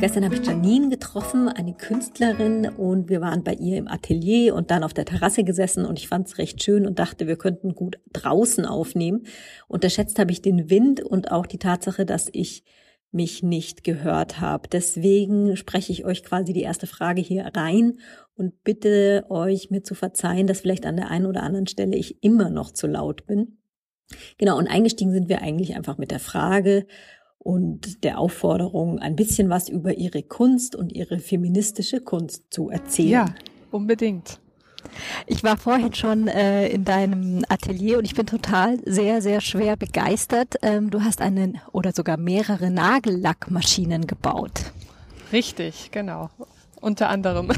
Gestern habe ich Janine getroffen, eine Künstlerin, und wir waren bei ihr im Atelier und dann auf der Terrasse gesessen und ich fand es recht schön und dachte, wir könnten gut draußen aufnehmen. Unterschätzt habe ich den Wind und auch die Tatsache, dass ich mich nicht gehört habe. Deswegen spreche ich euch quasi die erste Frage hier rein und bitte euch mir zu verzeihen, dass vielleicht an der einen oder anderen Stelle ich immer noch zu laut bin. Genau, und eingestiegen sind wir eigentlich einfach mit der Frage, und der Aufforderung, ein bisschen was über ihre Kunst und ihre feministische Kunst zu erzählen. Ja, unbedingt. Ich war vorhin schon äh, in deinem Atelier und ich bin total sehr, sehr schwer begeistert. Ähm, du hast einen oder sogar mehrere Nagellackmaschinen gebaut. Richtig, genau. Unter anderem.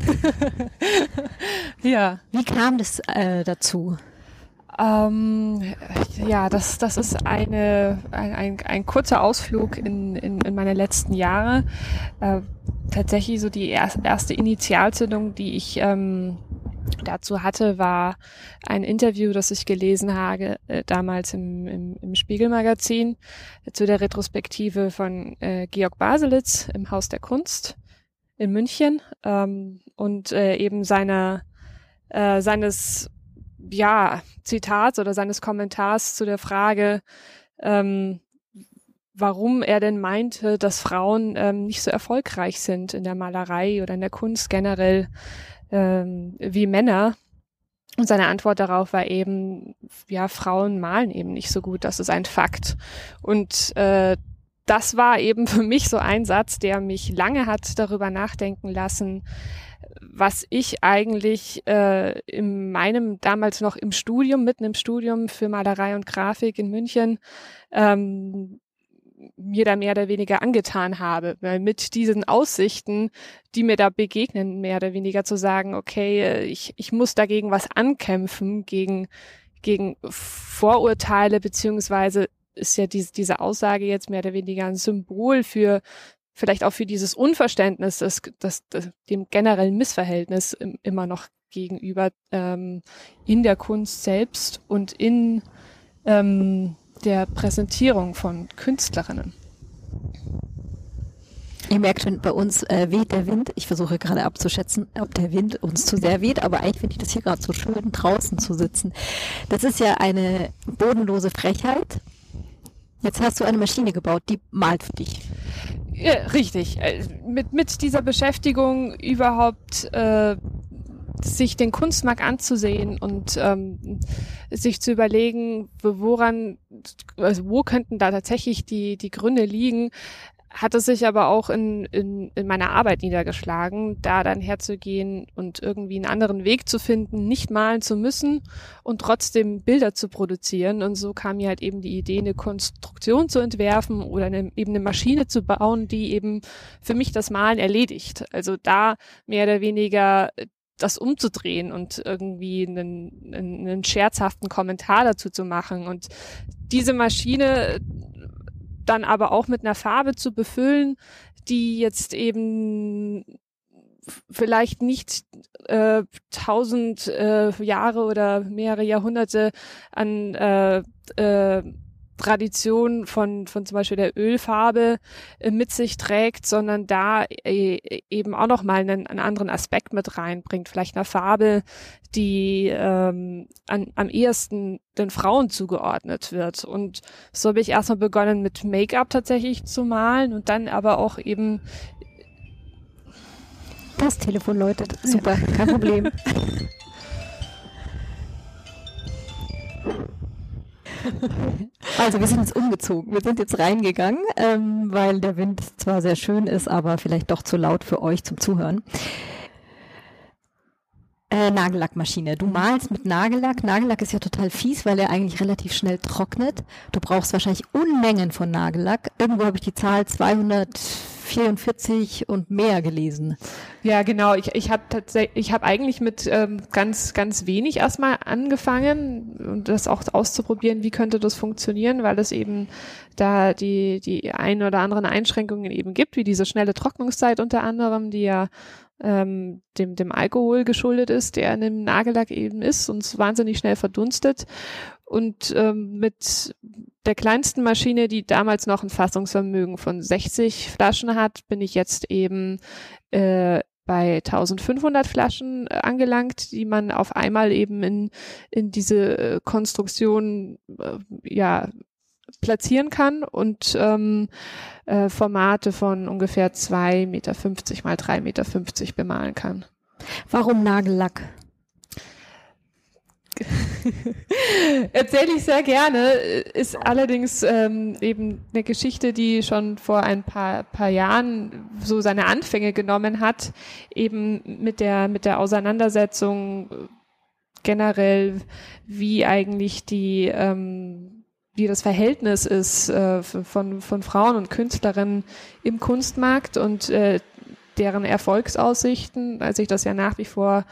ja. Wie kam das äh, dazu? Ähm, ja, das, das ist eine, ein, ein, ein kurzer Ausflug in, in, in meine letzten Jahre. Äh, tatsächlich so die erste, Initialzündung, die ich ähm, dazu hatte, war ein Interview, das ich gelesen habe, äh, damals im, im, im Spiegelmagazin, zu der Retrospektive von äh, Georg Baselitz im Haus der Kunst in München ähm, und äh, eben seiner äh, seines ja, Zitats oder seines Kommentars zu der Frage, ähm, warum er denn meinte, dass Frauen ähm, nicht so erfolgreich sind in der Malerei oder in der Kunst generell ähm, wie Männer. Und seine Antwort darauf war eben, ja, Frauen malen eben nicht so gut, das ist ein Fakt. Und äh, das war eben für mich so ein Satz, der mich lange hat darüber nachdenken lassen, was ich eigentlich äh, in meinem damals noch im Studium, mitten im Studium für Malerei und Grafik in München, ähm, mir da mehr oder weniger angetan habe, weil mit diesen Aussichten, die mir da begegnen, mehr oder weniger zu sagen, okay, äh, ich, ich muss dagegen was ankämpfen, gegen, gegen Vorurteile, beziehungsweise ist ja diese, diese Aussage jetzt mehr oder weniger ein Symbol für, vielleicht auch für dieses Unverständnis, das, das, das dem generellen Missverhältnis immer noch gegenüber ähm, in der Kunst selbst und in ähm, der Präsentierung von Künstlerinnen. Ihr merkt schon, bei uns äh, weht der Wind. Ich versuche gerade abzuschätzen, ob der Wind uns zu sehr weht, aber eigentlich finde ich das hier gerade so schön, draußen zu sitzen. Das ist ja eine bodenlose Frechheit. Jetzt hast du eine Maschine gebaut, die malt für dich. Ja, richtig. Äh, mit, mit dieser Beschäftigung überhaupt äh, sich den Kunstmarkt anzusehen und ähm, sich zu überlegen, woran, also wo könnten da tatsächlich die, die Gründe liegen, hat es sich aber auch in, in, in meiner Arbeit niedergeschlagen, da dann herzugehen und irgendwie einen anderen Weg zu finden, nicht malen zu müssen und trotzdem Bilder zu produzieren. Und so kam mir halt eben die Idee, eine Konstruktion zu entwerfen oder eine, eben eine Maschine zu bauen, die eben für mich das Malen erledigt. Also da mehr oder weniger das umzudrehen und irgendwie einen, einen scherzhaften Kommentar dazu zu machen. Und diese Maschine dann aber auch mit einer Farbe zu befüllen, die jetzt eben vielleicht nicht äh, tausend äh, Jahre oder mehrere Jahrhunderte an äh, äh, Tradition von, von zum Beispiel der Ölfarbe äh, mit sich trägt, sondern da äh, eben auch nochmal einen, einen anderen Aspekt mit reinbringt. Vielleicht eine Farbe, die ähm, an, am ehesten den Frauen zugeordnet wird. Und so habe ich erstmal begonnen mit Make-up tatsächlich zu malen und dann aber auch eben das Telefon läutet. Super, kein Problem. Also wir sind jetzt umgezogen. Wir sind jetzt reingegangen, ähm, weil der Wind zwar sehr schön ist, aber vielleicht doch zu laut für euch zum Zuhören. Äh, Nagellackmaschine. Du malst mit Nagellack. Nagellack ist ja total fies, weil er eigentlich relativ schnell trocknet. Du brauchst wahrscheinlich Unmengen von Nagellack. Irgendwo habe ich die Zahl 244 und mehr gelesen. Ja, genau. Ich, ich habe tatsächlich, ich habe eigentlich mit ähm, ganz, ganz wenig erstmal angefangen und das auch auszuprobieren, wie könnte das funktionieren, weil es eben da die, die ein oder anderen Einschränkungen eben gibt, wie diese schnelle Trocknungszeit unter anderem, die ja ähm, dem, dem Alkohol geschuldet ist, der in dem Nagellack eben ist und wahnsinnig schnell verdunstet. Und ähm, mit der kleinsten Maschine, die damals noch ein Fassungsvermögen von 60 Flaschen hat, bin ich jetzt eben äh, bei 1500 Flaschen äh, angelangt, die man auf einmal eben in, in diese äh, Konstruktion äh, ja platzieren kann und ähm, äh, Formate von ungefähr 2,50 Meter mal 3,50 Meter bemalen kann. Warum Nagellack? Erzähle ich sehr gerne, ist allerdings ähm, eben eine Geschichte, die schon vor ein paar, paar Jahren so seine Anfänge genommen hat, eben mit der, mit der Auseinandersetzung generell, wie eigentlich die, ähm, wie das Verhältnis ist äh, von, von Frauen und Künstlerinnen im Kunstmarkt und äh, deren Erfolgsaussichten, als ich das ja nach wie vor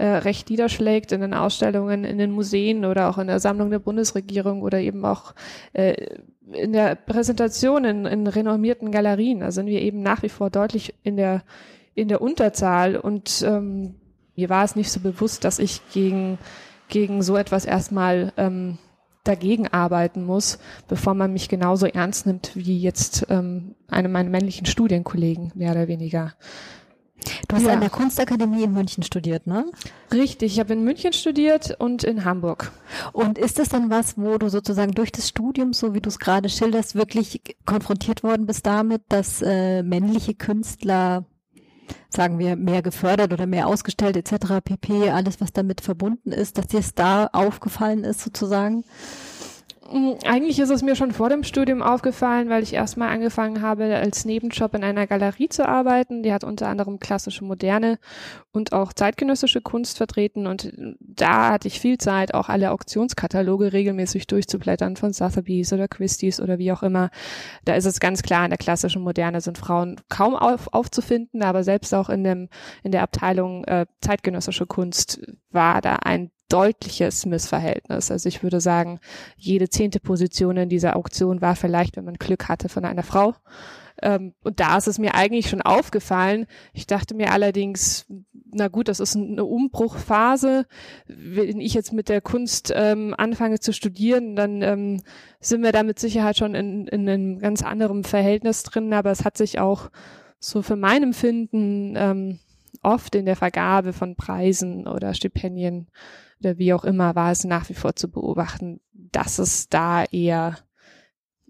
äh, recht niederschlägt in den Ausstellungen, in den Museen oder auch in der Sammlung der Bundesregierung oder eben auch äh, in der Präsentation in, in renommierten Galerien. Da sind wir eben nach wie vor deutlich in der, in der Unterzahl und ähm, mir war es nicht so bewusst, dass ich gegen, gegen so etwas erstmal ähm, dagegen arbeiten muss, bevor man mich genauso ernst nimmt wie jetzt ähm, eine meiner männlichen Studienkollegen, mehr oder weniger. Du hast ja. an der Kunstakademie in München studiert, ne? Richtig, ich habe in München studiert und in Hamburg. Und ist das dann was, wo du sozusagen durch das Studium, so wie du es gerade schilderst, wirklich konfrontiert worden bist damit, dass äh, männliche Künstler sagen wir, mehr gefördert oder mehr ausgestellt etc. pp, alles was damit verbunden ist, dass dir es da aufgefallen ist sozusagen? Mm, eigentlich ist es mir schon vor dem Studium aufgefallen, weil ich erstmal angefangen habe, als Nebenjob in einer Galerie zu arbeiten. Die hat unter anderem klassische Moderne und auch zeitgenössische Kunst vertreten. Und da hatte ich viel Zeit, auch alle Auktionskataloge regelmäßig durchzublättern von Sotheby's oder Christie's oder wie auch immer. Da ist es ganz klar, in der klassischen Moderne sind Frauen kaum auf, aufzufinden, aber selbst auch in dem, in der Abteilung äh, zeitgenössische Kunst war da ein deutliches Missverhältnis. Also ich würde sagen, jede zehnte Position in dieser Auktion war vielleicht, wenn man Glück hatte, von einer Frau. Ähm, und da ist es mir eigentlich schon aufgefallen. Ich dachte mir allerdings, na gut, das ist eine Umbruchphase. Wenn ich jetzt mit der Kunst ähm, anfange zu studieren, dann ähm, sind wir da mit Sicherheit schon in, in einem ganz anderen Verhältnis drin. Aber es hat sich auch so für mein Empfinden ähm, oft in der Vergabe von Preisen oder Stipendien oder wie auch immer war es nach wie vor zu beobachten, dass es da eher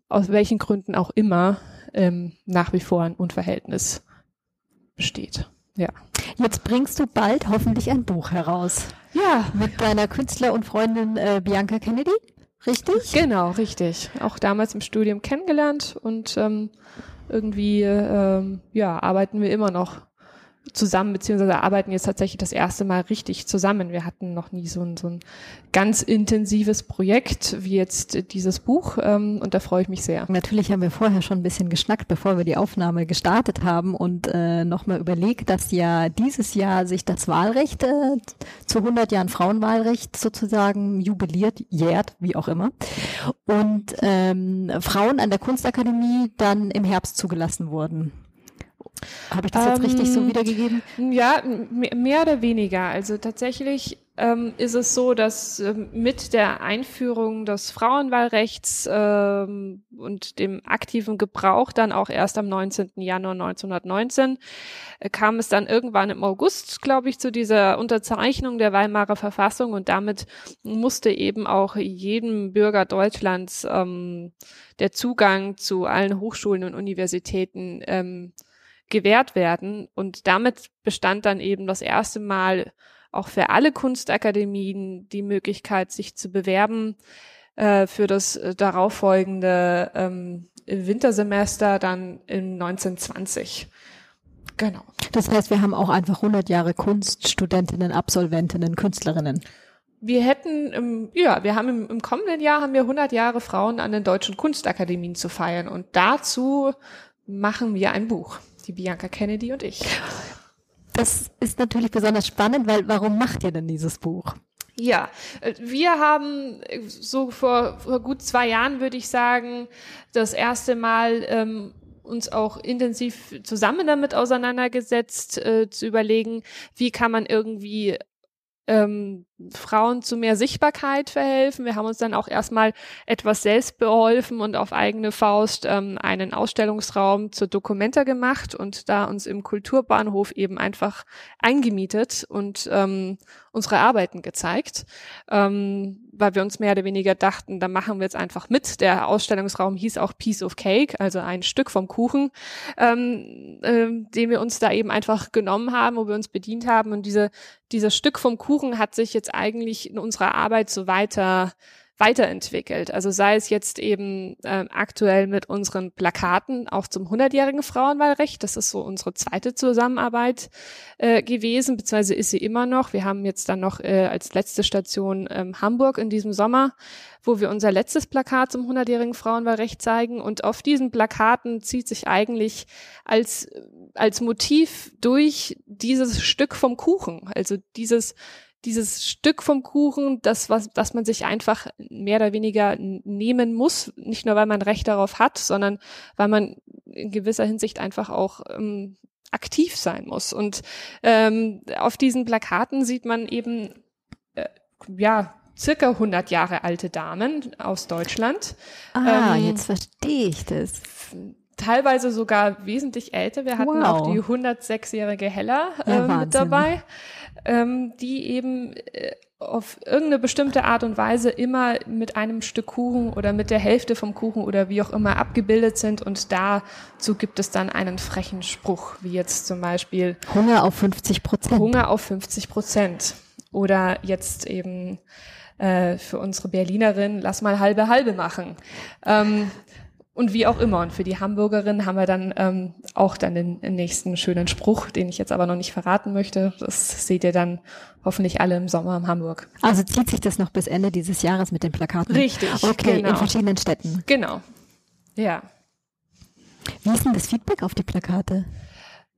aus welchen Gründen auch immer ähm, nach wie vor ein Unverhältnis besteht. Ja. Jetzt bringst du bald hoffentlich ein Buch heraus. Ja. Mit deiner Künstler und Freundin äh, Bianca Kennedy, richtig? Genau, richtig. Auch damals im Studium kennengelernt und ähm, irgendwie ähm, ja arbeiten wir immer noch zusammen, beziehungsweise arbeiten jetzt tatsächlich das erste Mal richtig zusammen. Wir hatten noch nie so ein, so ein ganz intensives Projekt wie jetzt dieses Buch ähm, und da freue ich mich sehr. Natürlich haben wir vorher schon ein bisschen geschnackt, bevor wir die Aufnahme gestartet haben und äh, nochmal überlegt, dass ja dieses Jahr sich das Wahlrecht äh, zu 100 Jahren Frauenwahlrecht sozusagen jubiliert, jährt, wie auch immer. Und ähm, Frauen an der Kunstakademie dann im Herbst zugelassen wurden. Habe ich das jetzt ähm, richtig so ähm, wiedergegeben? Ja, mehr oder weniger. Also tatsächlich ähm, ist es so, dass ähm, mit der Einführung des Frauenwahlrechts ähm, und dem aktiven Gebrauch dann auch erst am 19. Januar 1919 äh, kam es dann irgendwann im August, glaube ich, zu dieser Unterzeichnung der Weimarer Verfassung und damit musste eben auch jedem Bürger Deutschlands ähm, der Zugang zu allen Hochschulen und Universitäten gewährt werden. Und damit bestand dann eben das erste Mal auch für alle Kunstakademien die Möglichkeit, sich zu bewerben äh, für das äh, darauffolgende ähm, Wintersemester dann in 1920. Genau. Das heißt, wir haben auch einfach 100 Jahre Kunststudentinnen, Absolventinnen, Künstlerinnen. Wir hätten, im, ja, wir haben im, im kommenden Jahr haben wir 100 Jahre Frauen an den deutschen Kunstakademien zu feiern und dazu machen wir ein Buch die Bianca Kennedy und ich. Das ist natürlich besonders spannend, weil warum macht ihr denn dieses Buch? Ja, äh, wir haben äh, so vor, vor gut zwei Jahren, würde ich sagen, das erste Mal ähm, uns auch intensiv zusammen damit auseinandergesetzt, äh, zu überlegen, wie kann man irgendwie ähm, Frauen zu mehr Sichtbarkeit verhelfen. Wir haben uns dann auch erstmal etwas selbst beholfen und auf eigene Faust ähm, einen Ausstellungsraum zur Dokumenta gemacht und da uns im Kulturbahnhof eben einfach eingemietet und ähm, unsere Arbeiten gezeigt, ähm, weil wir uns mehr oder weniger dachten, da machen wir jetzt einfach mit. Der Ausstellungsraum hieß auch Piece of Cake, also ein Stück vom Kuchen, ähm, äh, den wir uns da eben einfach genommen haben, wo wir uns bedient haben. Und diese, dieses Stück vom Kuchen hat sich jetzt eigentlich in unserer Arbeit so weiter weiterentwickelt. Also sei es jetzt eben äh, aktuell mit unseren Plakaten auch zum 100-jährigen Frauenwahlrecht. Das ist so unsere zweite Zusammenarbeit äh, gewesen, beziehungsweise ist sie immer noch. Wir haben jetzt dann noch äh, als letzte Station ähm, Hamburg in diesem Sommer, wo wir unser letztes Plakat zum 100-jährigen Frauenwahlrecht zeigen. Und auf diesen Plakaten zieht sich eigentlich als, als Motiv durch dieses Stück vom Kuchen. Also dieses dieses Stück vom Kuchen, das was, das man sich einfach mehr oder weniger nehmen muss, nicht nur weil man Recht darauf hat, sondern weil man in gewisser Hinsicht einfach auch ähm, aktiv sein muss. Und ähm, auf diesen Plakaten sieht man eben äh, ja circa 100 Jahre alte Damen aus Deutschland. Ah, ähm, jetzt verstehe ich das teilweise sogar wesentlich älter. Wir hatten wow. auch die 106-jährige Hella äh, ja, mit dabei ähm, die eben äh, auf irgendeine bestimmte Art und Weise immer mit einem Stück Kuchen oder mit der Hälfte vom Kuchen oder wie auch immer abgebildet sind und dazu gibt es dann einen frechen Spruch, wie jetzt zum Beispiel Hunger auf 50 Prozent. Hunger auf 50 Prozent. Oder jetzt eben äh, für unsere Berlinerin, lass mal halbe halbe machen. Ähm, und wie auch immer. Und für die Hamburgerin haben wir dann ähm, auch dann den, den nächsten schönen Spruch, den ich jetzt aber noch nicht verraten möchte. Das seht ihr dann hoffentlich alle im Sommer in Hamburg. Also zieht sich das noch bis Ende dieses Jahres mit den Plakaten? Richtig. Okay, genau. in verschiedenen Städten. Genau. Ja. Wie ist denn das Feedback auf die Plakate?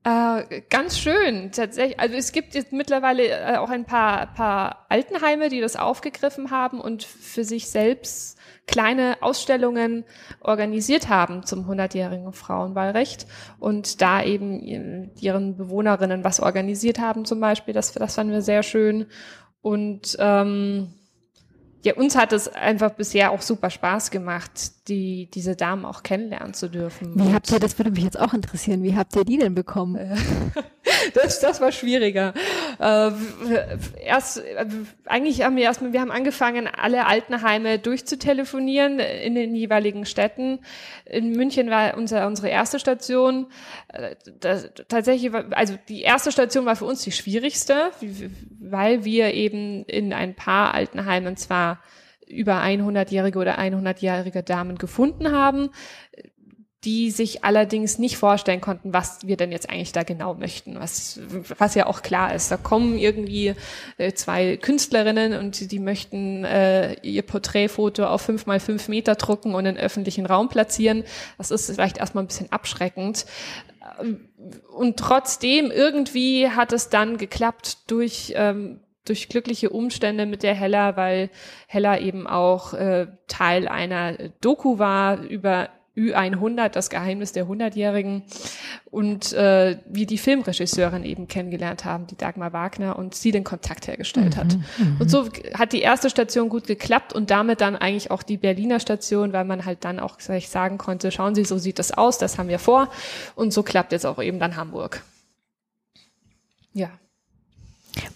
Äh, ganz schön, tatsächlich. Also es gibt jetzt mittlerweile äh, auch ein paar, paar Altenheime, die das aufgegriffen haben und für sich selbst kleine Ausstellungen organisiert haben zum 100-jährigen Frauenwahlrecht und da eben ihren Bewohnerinnen was organisiert haben zum Beispiel. Das, das fanden wir sehr schön. Und ähm, ja, uns hat es einfach bisher auch super Spaß gemacht, die, diese Damen auch kennenlernen zu dürfen. Wie habt ihr, das würde mich jetzt auch interessieren, wie habt ihr die denn bekommen? das, das war schwieriger. Äh, erst, eigentlich haben wir erstmal, wir haben angefangen, alle Altenheime durchzutelefonieren in den jeweiligen Städten. In München war unser, unsere erste Station. Äh, das, tatsächlich, war, also die erste Station war für uns die schwierigste, weil wir eben in ein paar Altenheimen zwar über 100-jährige oder 100-jährige Damen gefunden haben, die sich allerdings nicht vorstellen konnten, was wir denn jetzt eigentlich da genau möchten, was, was ja auch klar ist. Da kommen irgendwie äh, zwei Künstlerinnen und die möchten äh, ihr Porträtfoto auf fünf mal fünf Meter drucken und in öffentlichen Raum platzieren. Das ist vielleicht erstmal ein bisschen abschreckend. Und trotzdem irgendwie hat es dann geklappt durch ähm, durch glückliche Umstände mit der Hella, weil Hella eben auch äh, Teil einer Doku war über Ü100, das Geheimnis der Hundertjährigen und äh, wir die Filmregisseurin eben kennengelernt haben, die Dagmar Wagner und sie den Kontakt hergestellt hat. Mhm, und so hat die erste Station gut geklappt und damit dann eigentlich auch die Berliner Station, weil man halt dann auch sagen konnte, schauen Sie, so sieht das aus, das haben wir vor und so klappt jetzt auch eben dann Hamburg. Ja.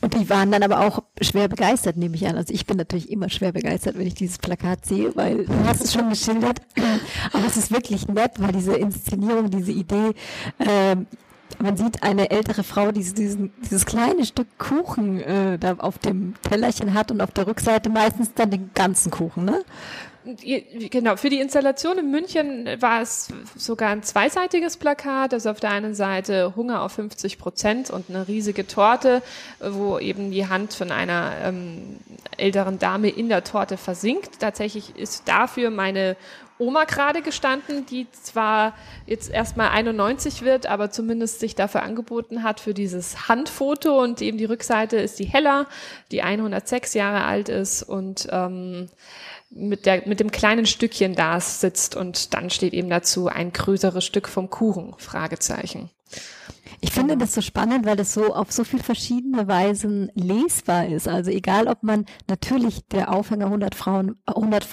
Und die waren dann aber auch schwer begeistert, nehme ich an. Also ich bin natürlich immer schwer begeistert, wenn ich dieses Plakat sehe, weil du hast es schon geschildert. Aber es ist wirklich nett, weil diese Inszenierung, diese Idee, äh, man sieht eine ältere Frau, die diesen, dieses kleine Stück Kuchen äh, da auf dem Tellerchen hat und auf der Rückseite meistens dann den ganzen Kuchen, ne? Genau, für die Installation in München war es sogar ein zweiseitiges Plakat. Also auf der einen Seite Hunger auf 50 Prozent und eine riesige Torte, wo eben die Hand von einer ähm, älteren Dame in der Torte versinkt. Tatsächlich ist dafür meine Oma gerade gestanden, die zwar jetzt erstmal 91 wird, aber zumindest sich dafür angeboten hat für dieses Handfoto und eben die Rückseite ist die Hella, die 106 Jahre alt ist und ähm, mit, der, mit dem kleinen Stückchen da sitzt und dann steht eben dazu ein größeres Stück vom Kuchen, Fragezeichen. Ich finde genau. das so spannend, weil das so auf so viel verschiedene Weisen lesbar ist. Also egal, ob man natürlich der Aufhänger 100 Frauen, 100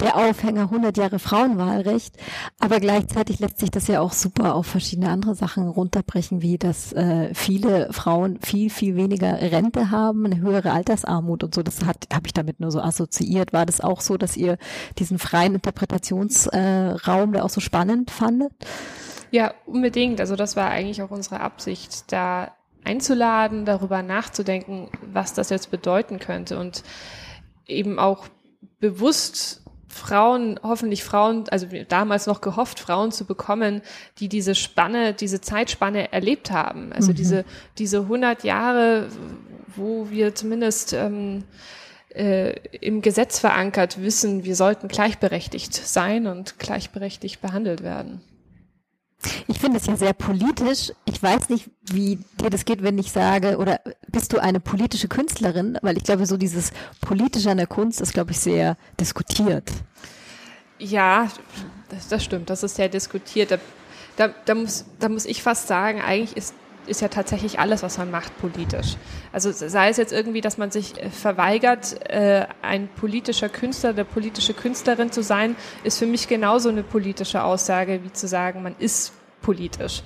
der Aufhänger 100 Jahre Frauenwahlrecht, aber gleichzeitig lässt sich das ja auch super auf verschiedene andere Sachen runterbrechen, wie dass äh, viele Frauen viel viel weniger Rente haben, eine höhere Altersarmut und so. Das hat habe ich damit nur so assoziiert. War das auch so, dass ihr diesen freien Interpretationsraum, äh, der auch so spannend fandet? Ja, unbedingt. Also das war eigentlich auch unsere Absicht, da einzuladen, darüber nachzudenken, was das jetzt bedeuten könnte und eben auch bewusst Frauen, hoffentlich Frauen, also damals noch gehofft, Frauen zu bekommen, die diese Spanne, diese Zeitspanne erlebt haben. Also mhm. diese, diese 100 Jahre, wo wir zumindest ähm, äh, im Gesetz verankert wissen, wir sollten gleichberechtigt sein und gleichberechtigt behandelt werden. Ich finde es ja sehr politisch. Ich weiß nicht, wie dir das geht, wenn ich sage, oder bist du eine politische Künstlerin? Weil ich glaube, so dieses Politische an der Kunst ist, glaube ich, sehr diskutiert. Ja, das, das stimmt. Das ist sehr diskutiert. Da, da, da, muss, da muss ich fast sagen, eigentlich ist ist ja tatsächlich alles, was man macht, politisch. Also sei es jetzt irgendwie, dass man sich äh, verweigert, äh, ein politischer Künstler, der politische Künstlerin zu sein, ist für mich genauso eine politische Aussage, wie zu sagen, man ist politisch.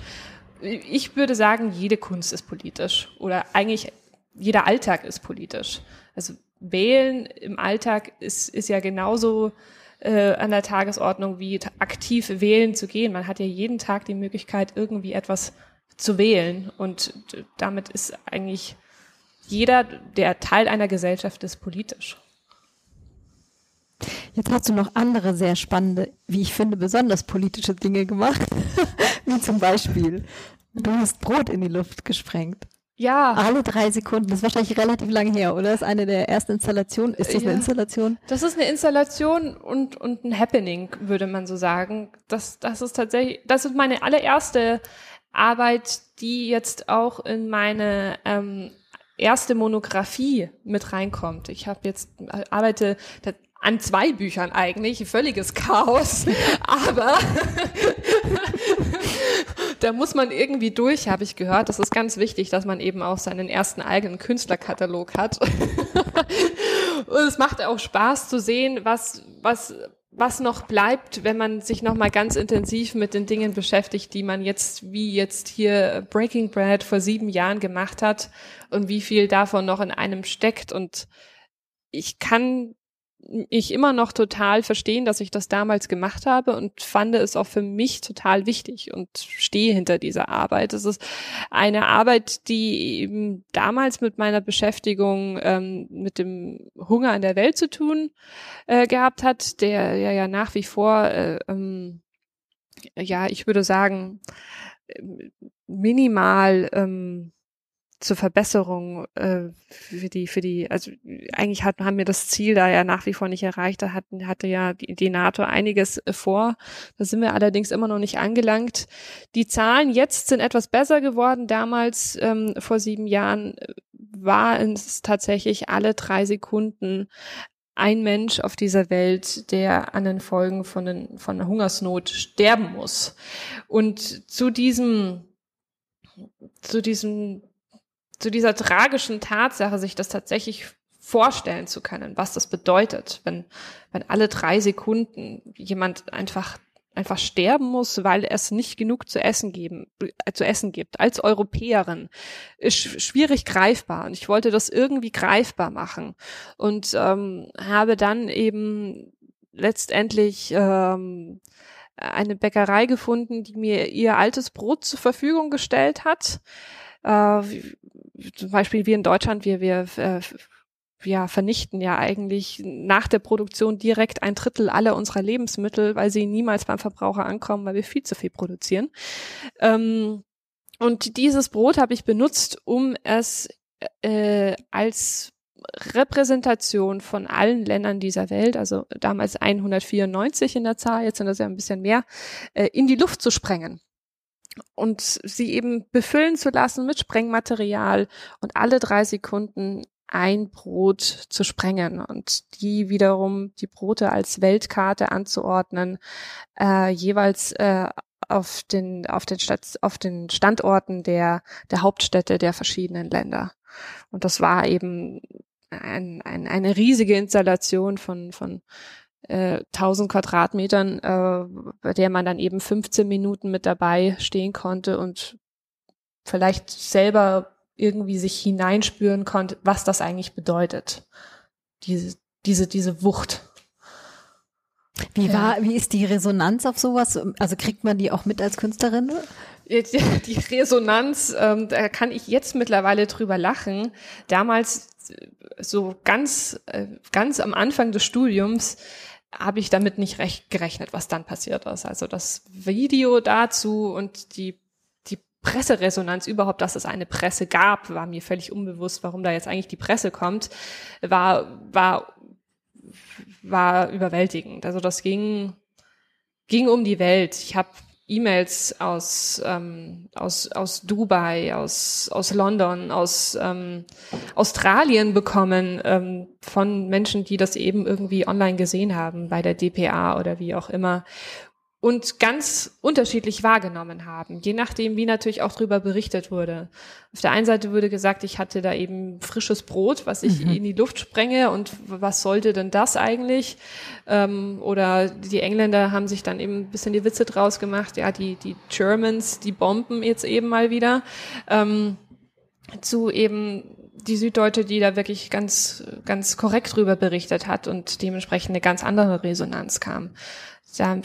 Ich würde sagen, jede Kunst ist politisch oder eigentlich jeder Alltag ist politisch. Also wählen im Alltag ist, ist ja genauso äh, an der Tagesordnung wie aktiv wählen zu gehen. Man hat ja jeden Tag die Möglichkeit, irgendwie etwas zu wählen. Und damit ist eigentlich jeder, der Teil einer Gesellschaft ist, politisch. Jetzt hast du noch andere sehr spannende, wie ich finde, besonders politische Dinge gemacht. wie zum Beispiel, du hast Brot in die Luft gesprengt. Ja. Alle drei Sekunden. Das ist wahrscheinlich relativ lang her, oder? Das ist eine der ersten Installationen. Ist das ja. eine Installation? Das ist eine Installation und, und ein Happening, würde man so sagen. Das, das ist tatsächlich, das ist meine allererste Arbeit, die jetzt auch in meine ähm, erste Monographie mit reinkommt. Ich habe jetzt arbeite an zwei Büchern eigentlich, völliges Chaos, aber da muss man irgendwie durch, habe ich gehört. Das ist ganz wichtig, dass man eben auch seinen ersten eigenen Künstlerkatalog hat. Und es macht auch Spaß zu sehen, was, was was noch bleibt, wenn man sich noch mal ganz intensiv mit den Dingen beschäftigt, die man jetzt, wie jetzt hier Breaking Bread vor sieben Jahren gemacht hat und wie viel davon noch in einem steckt. Und ich kann ich immer noch total verstehen, dass ich das damals gemacht habe und fand es auch für mich total wichtig und stehe hinter dieser Arbeit. Es ist eine Arbeit, die eben damals mit meiner Beschäftigung ähm, mit dem Hunger in der Welt zu tun äh, gehabt hat, der ja, ja nach wie vor, äh, ähm, ja, ich würde sagen, minimal ähm, zur Verbesserung äh, für die für die also eigentlich hat, haben wir das Ziel da ja nach wie vor nicht erreicht. Da hatten hatte ja die, die NATO einiges äh, vor. Da sind wir allerdings immer noch nicht angelangt. Die Zahlen jetzt sind etwas besser geworden. Damals ähm, vor sieben Jahren äh, war es tatsächlich alle drei Sekunden ein Mensch auf dieser Welt, der an den Folgen von, den, von der Hungersnot sterben muss. Und zu diesem, zu diesem zu dieser tragischen Tatsache, sich das tatsächlich vorstellen zu können, was das bedeutet, wenn, wenn alle drei Sekunden jemand einfach einfach sterben muss, weil es nicht genug zu essen geben, äh, zu essen gibt. Als Europäerin ist schwierig greifbar und ich wollte das irgendwie greifbar machen und ähm, habe dann eben letztendlich ähm, eine Bäckerei gefunden, die mir ihr altes Brot zur Verfügung gestellt hat äh, zum Beispiel wir in Deutschland, wir, wir äh, ja, vernichten ja eigentlich nach der Produktion direkt ein Drittel aller unserer Lebensmittel, weil sie niemals beim Verbraucher ankommen, weil wir viel zu viel produzieren. Ähm, und dieses Brot habe ich benutzt, um es äh, als Repräsentation von allen Ländern dieser Welt, also damals 194 in der Zahl, jetzt sind das ja ein bisschen mehr, äh, in die Luft zu sprengen und sie eben befüllen zu lassen mit Sprengmaterial und alle drei Sekunden ein Brot zu sprengen und die wiederum die Brote als Weltkarte anzuordnen, äh, jeweils äh, auf den, auf den, Stadt, auf den Standorten der, der Hauptstädte der verschiedenen Länder. Und das war eben ein, ein, eine riesige Installation von, von äh, 1000 Quadratmetern, äh, bei der man dann eben 15 Minuten mit dabei stehen konnte und vielleicht selber irgendwie sich hineinspüren konnte, was das eigentlich bedeutet. Diese, diese, diese Wucht. Wie war, wie ist die Resonanz auf sowas? Also kriegt man die auch mit als Künstlerin? Die Resonanz, ähm, da kann ich jetzt mittlerweile drüber lachen. Damals, so ganz, äh, ganz am Anfang des Studiums, habe ich damit nicht recht gerechnet, was dann passiert ist. Also das Video dazu und die Presseresonanz überhaupt, dass es eine Presse gab, war mir völlig unbewusst, warum da jetzt eigentlich die Presse kommt, war, war, war überwältigend. Also das ging, ging um die Welt. Ich habe E-Mails aus, ähm, aus, aus Dubai, aus, aus London, aus ähm, Australien bekommen ähm, von Menschen, die das eben irgendwie online gesehen haben, bei der DPA oder wie auch immer und ganz unterschiedlich wahrgenommen haben, je nachdem, wie natürlich auch darüber berichtet wurde. Auf der einen Seite wurde gesagt, ich hatte da eben frisches Brot, was ich mhm. in die Luft sprenge und was sollte denn das eigentlich? Ähm, oder die Engländer haben sich dann eben ein bisschen die Witze draus gemacht, ja, die, die Germans, die bomben jetzt eben mal wieder. Ähm, zu eben die Süddeutsche, die da wirklich ganz, ganz korrekt drüber berichtet hat und dementsprechend eine ganz andere Resonanz kam. Da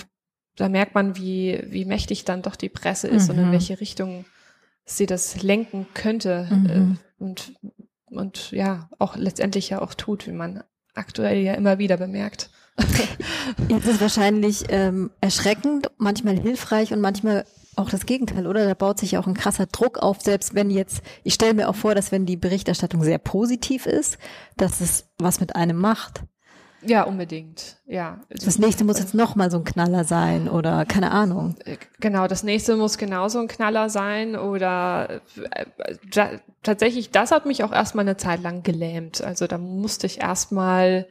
da merkt man, wie, wie mächtig dann doch die Presse ist mhm. und in mhm. welche Richtung sie das lenken könnte mhm. äh, und, und ja, auch letztendlich ja auch tut, wie man aktuell ja immer wieder bemerkt. Jetzt ist wahrscheinlich ähm, erschreckend, manchmal hilfreich und manchmal auch das Gegenteil, oder? Da baut sich auch ein krasser Druck auf, selbst wenn jetzt, ich stelle mir auch vor, dass wenn die Berichterstattung sehr positiv ist, dass es was mit einem macht. Ja, unbedingt. Ja. Das nächste muss jetzt noch mal so ein Knaller sein oder keine Ahnung. Äh, genau, das nächste muss genauso ein Knaller sein oder äh, tatsächlich, das hat mich auch erstmal eine Zeit lang gelähmt. Also da musste ich erstmal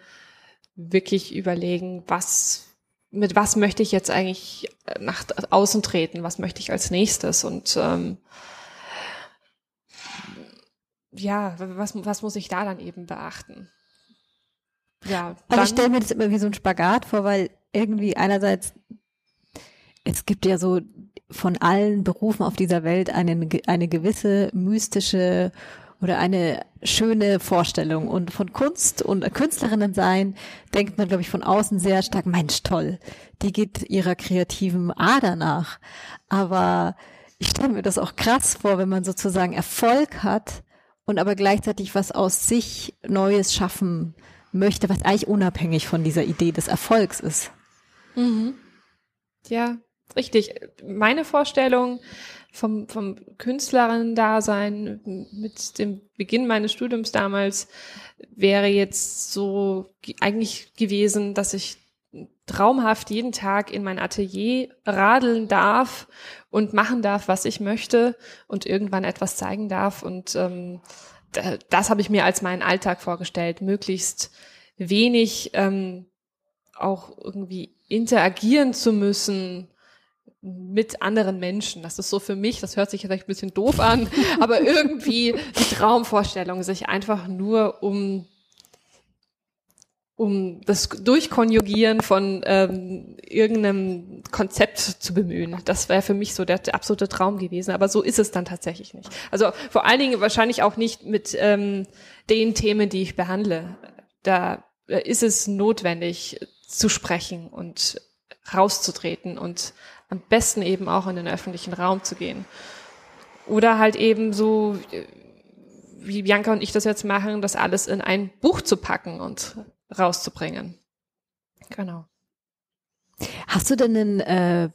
wirklich überlegen, was mit was möchte ich jetzt eigentlich nach außen treten, was möchte ich als nächstes und ähm, ja, was, was muss ich da dann eben beachten? Ja, also ich stelle mir das immer wie so ein Spagat vor, weil irgendwie einerseits es gibt ja so von allen Berufen auf dieser Welt eine, eine gewisse mystische oder eine schöne Vorstellung. Und von Kunst und Künstlerinnen sein denkt man, glaube ich, von außen sehr stark, Mensch, toll, die geht ihrer kreativen Ader nach. Aber ich stelle mir das auch krass vor, wenn man sozusagen Erfolg hat und aber gleichzeitig was aus sich Neues schaffen möchte, was eigentlich unabhängig von dieser Idee des Erfolgs ist. Mhm. Ja, richtig. Meine Vorstellung vom, vom Künstlerin-Dasein mit dem Beginn meines Studiums damals wäre jetzt so eigentlich gewesen, dass ich traumhaft jeden Tag in mein Atelier radeln darf und machen darf, was ich möchte und irgendwann etwas zeigen darf und ähm, das habe ich mir als meinen Alltag vorgestellt, möglichst wenig ähm, auch irgendwie interagieren zu müssen mit anderen Menschen. Das ist so für mich, das hört sich vielleicht ein bisschen doof an, aber irgendwie die Traumvorstellung, sich einfach nur um um das Durchkonjugieren von ähm, irgendeinem Konzept zu bemühen. Das wäre für mich so der, der, absolute Traum gewesen, aber so ist es dann tatsächlich nicht. Also vor allen Dingen wahrscheinlich auch nicht mit ähm, den Themen, die ich behandle. Da ist es notwendig zu sprechen und rauszutreten und am besten eben auch in den öffentlichen Raum zu gehen. Oder halt eben so, wie Bianca und ich das jetzt machen, das alles in ein Buch zu packen und rauszubringen. Genau. Hast du denn einen, äh,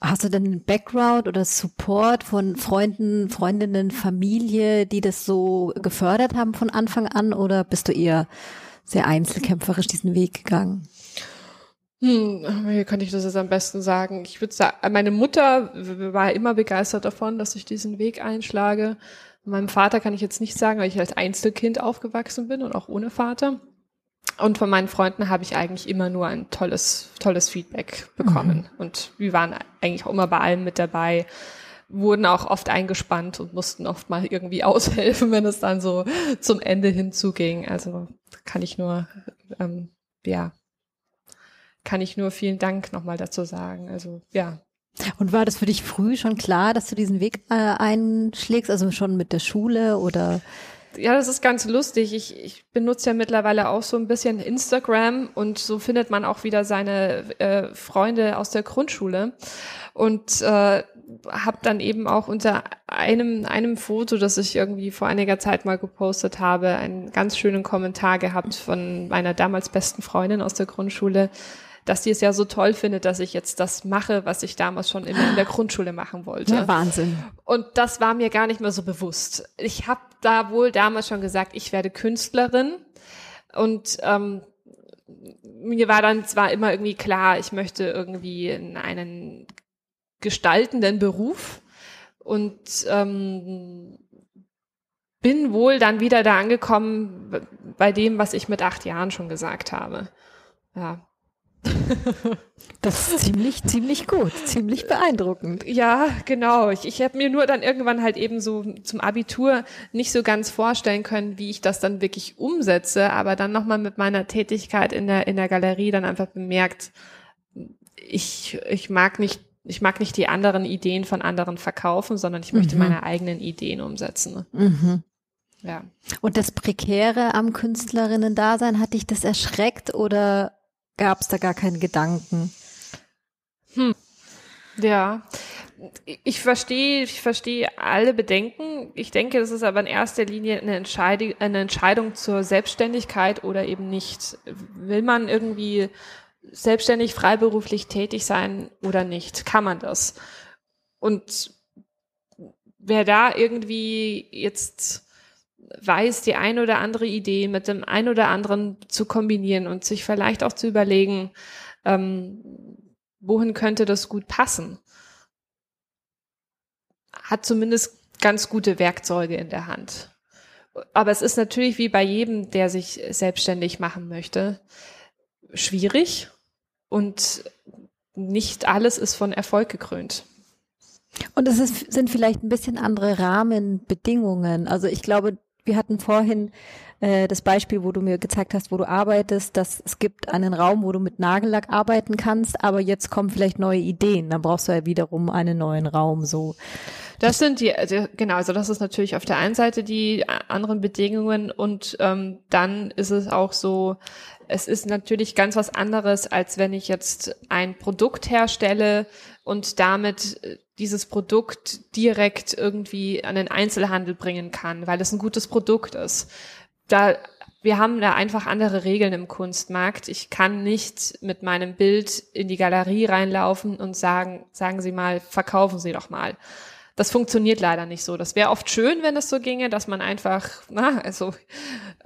hast du denn einen Background oder Support von Freunden, Freundinnen, Familie, die das so gefördert haben von Anfang an oder bist du eher sehr einzelkämpferisch diesen Weg gegangen? Hm, wie könnte ich das jetzt am besten sagen? Ich würde sagen, meine Mutter war immer begeistert davon, dass ich diesen Weg einschlage. Meinem Vater kann ich jetzt nicht sagen, weil ich als Einzelkind aufgewachsen bin und auch ohne Vater. Und von meinen Freunden habe ich eigentlich immer nur ein tolles, tolles Feedback bekommen. Mhm. Und wir waren eigentlich auch immer bei allem mit dabei, wurden auch oft eingespannt und mussten oft mal irgendwie aushelfen, wenn es dann so zum Ende hinzuging. Also kann ich nur, ähm, ja, kann ich nur vielen Dank nochmal dazu sagen. Also ja, und war das für dich früh schon klar, dass du diesen Weg äh, einschlägst, also schon mit der Schule oder? Ja, das ist ganz lustig. Ich, ich benutze ja mittlerweile auch so ein bisschen Instagram und so findet man auch wieder seine äh, Freunde aus der Grundschule und äh, habe dann eben auch unter einem einem Foto, das ich irgendwie vor einiger Zeit mal gepostet habe, einen ganz schönen Kommentar gehabt von meiner damals besten Freundin aus der Grundschule, dass die es ja so toll findet, dass ich jetzt das mache, was ich damals schon immer in der Grundschule machen wollte. Ja, Wahnsinn. Und das war mir gar nicht mehr so bewusst. Ich habe da wohl damals schon gesagt, ich werde Künstlerin. Und ähm, mir war dann zwar immer irgendwie klar, ich möchte irgendwie in einen gestaltenden Beruf und ähm, bin wohl dann wieder da angekommen bei dem, was ich mit acht Jahren schon gesagt habe. Ja, das ist ziemlich, ziemlich gut, ziemlich beeindruckend. Ja, genau. Ich, ich habe mir nur dann irgendwann halt eben so zum Abitur nicht so ganz vorstellen können, wie ich das dann wirklich umsetze, aber dann nochmal mit meiner Tätigkeit in der, in der Galerie dann einfach bemerkt, ich, ich mag nicht, ich mag nicht die anderen Ideen von anderen verkaufen, sondern ich möchte mhm. meine eigenen Ideen umsetzen. Mhm. Ja. Und das Prekäre am Künstlerinnen-Dasein, hat dich das erschreckt oder gab es da gar keinen Gedanken. Hm. Ja, ich verstehe, ich verstehe alle Bedenken. Ich denke, das ist aber in erster Linie eine Entscheidung, eine Entscheidung zur Selbstständigkeit oder eben nicht. Will man irgendwie selbstständig, freiberuflich tätig sein oder nicht? Kann man das? Und wer da irgendwie jetzt weiß, die ein oder andere Idee mit dem ein oder anderen zu kombinieren und sich vielleicht auch zu überlegen, ähm, wohin könnte das gut passen, hat zumindest ganz gute Werkzeuge in der Hand. Aber es ist natürlich wie bei jedem, der sich selbstständig machen möchte, schwierig und nicht alles ist von Erfolg gekrönt. Und es ist, sind vielleicht ein bisschen andere Rahmenbedingungen. Also ich glaube, wir hatten vorhin äh, das Beispiel, wo du mir gezeigt hast, wo du arbeitest, dass es gibt einen Raum, wo du mit Nagellack arbeiten kannst, aber jetzt kommen vielleicht neue Ideen. Dann brauchst du ja wiederum einen neuen Raum. So. Das sind die, also genau, also das ist natürlich auf der einen Seite die anderen Bedingungen und ähm, dann ist es auch so, es ist natürlich ganz was anderes, als wenn ich jetzt ein Produkt herstelle und damit äh, dieses Produkt direkt irgendwie an den Einzelhandel bringen kann, weil es ein gutes Produkt ist. Da wir haben da einfach andere Regeln im Kunstmarkt. Ich kann nicht mit meinem Bild in die Galerie reinlaufen und sagen, sagen Sie mal, verkaufen Sie doch mal. Das funktioniert leider nicht so. Das wäre oft schön, wenn es so ginge, dass man einfach, na, also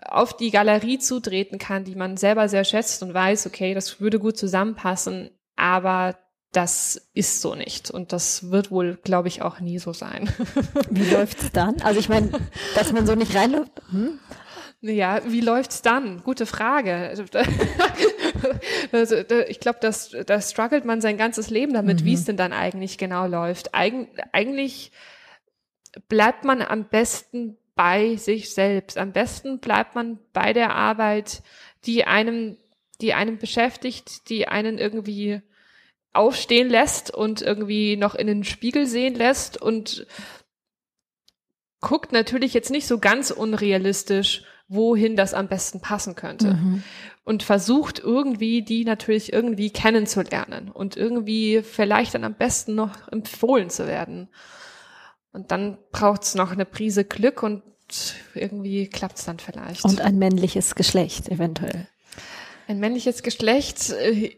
auf die Galerie zutreten kann, die man selber sehr schätzt und weiß, okay, das würde gut zusammenpassen, aber das ist so nicht. Und das wird wohl, glaube ich, auch nie so sein. Wie läuft's dann? Also ich meine, dass man so nicht reinläuft. Hm? Ja, wie läuft's dann? Gute Frage. Also, also ich glaube, das, da struggelt man sein ganzes Leben damit, mhm. wie es denn dann eigentlich genau läuft. Eig eigentlich bleibt man am besten bei sich selbst. Am besten bleibt man bei der Arbeit, die einem, die einem beschäftigt, die einen irgendwie aufstehen lässt und irgendwie noch in den Spiegel sehen lässt und guckt natürlich jetzt nicht so ganz unrealistisch, wohin das am besten passen könnte. Mhm. Und versucht irgendwie, die natürlich irgendwie kennenzulernen und irgendwie vielleicht dann am besten noch empfohlen zu werden. Und dann braucht's noch eine Prise Glück und irgendwie klappt's dann vielleicht. Und ein männliches Geschlecht eventuell. Ein männliches Geschlecht, äh,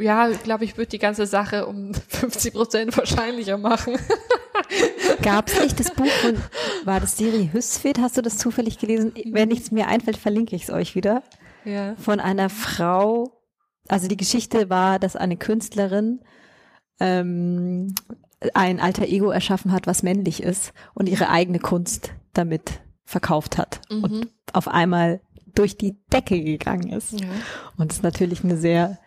ja, glaube ich, wird die ganze Sache um 50 Prozent wahrscheinlicher machen. Gab es nicht das Buch von, war das Siri Hüsfeld? Hast du das zufällig gelesen? Wenn nichts mir einfällt, verlinke ich es euch wieder. Ja. Von einer Frau, also die Geschichte war, dass eine Künstlerin ähm, ein alter Ego erschaffen hat, was männlich ist und ihre eigene Kunst damit verkauft hat. Mhm. Und auf einmal durch die Decke gegangen ist. Ja. Und das ist natürlich eine sehr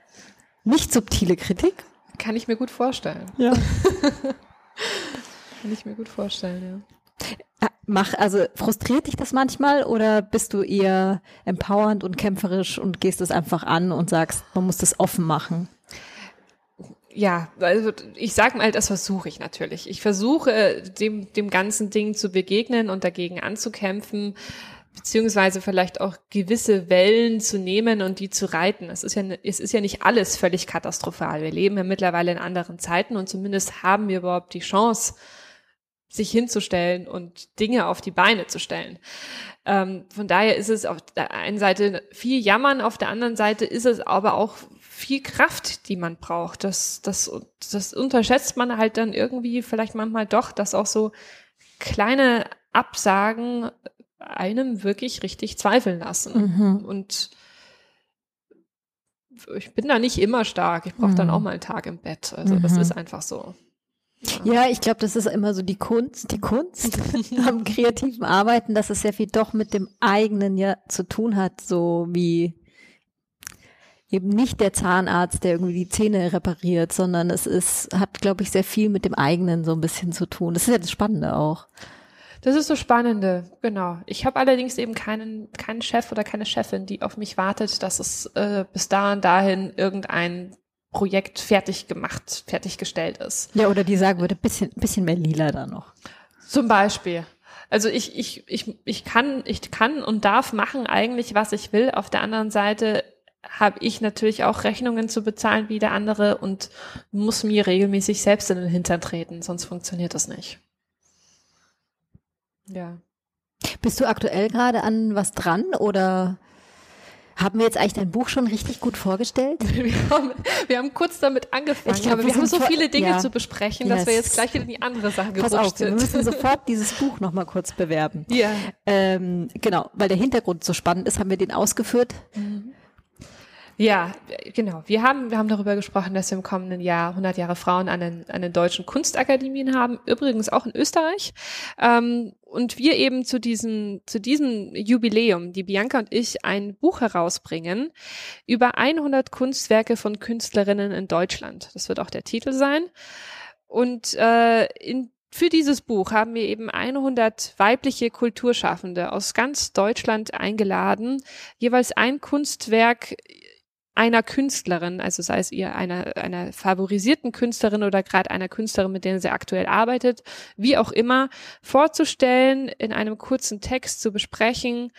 nicht subtile Kritik. Kann ich mir gut vorstellen. Ja. Kann ich mir gut vorstellen, ja. Mach, also frustriert dich das manchmal oder bist du eher empowernd und kämpferisch und gehst es einfach an und sagst, man muss das offen machen? Ja, also ich sag mal, das versuche ich natürlich. Ich versuche dem, dem ganzen Ding zu begegnen und dagegen anzukämpfen, beziehungsweise vielleicht auch gewisse Wellen zu nehmen und die zu reiten. Es ist ja, es ist ja nicht alles völlig katastrophal. Wir leben ja mittlerweile in anderen Zeiten und zumindest haben wir überhaupt die Chance, sich hinzustellen und Dinge auf die Beine zu stellen. Ähm, von daher ist es auf der einen Seite viel Jammern, auf der anderen Seite ist es aber auch viel Kraft, die man braucht. Das, das, das unterschätzt man halt dann irgendwie vielleicht manchmal doch, dass auch so kleine Absagen einem wirklich richtig zweifeln lassen. Mhm. Und ich bin da nicht immer stark. Ich brauche dann Mhm. auch mal einen Tag im Bett. Also das Mhm. ist einfach so. Ja, ich glaube, das ist immer so die Kunst, die Kunst am kreativen Arbeiten, dass es sehr viel doch mit dem eigenen ja zu tun hat, so wie eben nicht der Zahnarzt, der irgendwie die Zähne repariert, sondern es ist, hat, glaube ich, sehr viel mit dem eigenen so ein bisschen zu tun. Das ist ja das Spannende auch. Das ist so spannende, genau. Ich habe allerdings eben keinen, keinen Chef oder keine Chefin, die auf mich wartet, dass es äh, bis dahin dahin irgendein Projekt fertig gemacht, fertiggestellt ist. Ja, oder die sagen würde, bisschen, bisschen mehr lila da noch. Zum Beispiel. Also ich, ich, ich, ich kann, ich kann und darf machen eigentlich, was ich will. Auf der anderen Seite habe ich natürlich auch Rechnungen zu bezahlen wie der andere und muss mir regelmäßig selbst in den Hintern treten, sonst funktioniert das nicht. Ja. Bist du aktuell gerade an was dran oder haben wir jetzt eigentlich dein Buch schon richtig gut vorgestellt? Wir haben, wir haben kurz damit angefangen, Ich glaub, aber wir wir haben so viele Dinge ja. zu besprechen, Ja, dass wir jetzt gleich wieder in die andere Sache Pass auf, wir sind. müssen sofort dieses Buch nochmal kurz bewerben. Ja. Ähm, genau, weil der Hintergrund so spannend ist, haben wir den ausgeführt. Ja, genau. Wir haben, wir haben darüber gesprochen, dass wir im kommenden Jahr 100 Jahre Frauen an den, an den deutschen Kunstakademien haben, übrigens auch in Österreich. Ähm, und wir eben zu diesem, zu diesem Jubiläum, die Bianca und ich, ein Buch herausbringen über 100 Kunstwerke von Künstlerinnen in Deutschland. Das wird auch der Titel sein. Und äh, in für dieses Buch haben wir eben 100 weibliche Kulturschaffende aus ganz Deutschland eingeladen, jeweils ein Kunstwerk einer Künstlerin, also sei es ihr einer, einer favorisierten Künstlerin oder gerade einer Künstlerin, mit der sie aktuell arbeitet, wie auch immer, vorzustellen, in einem kurzen Text zu besprechen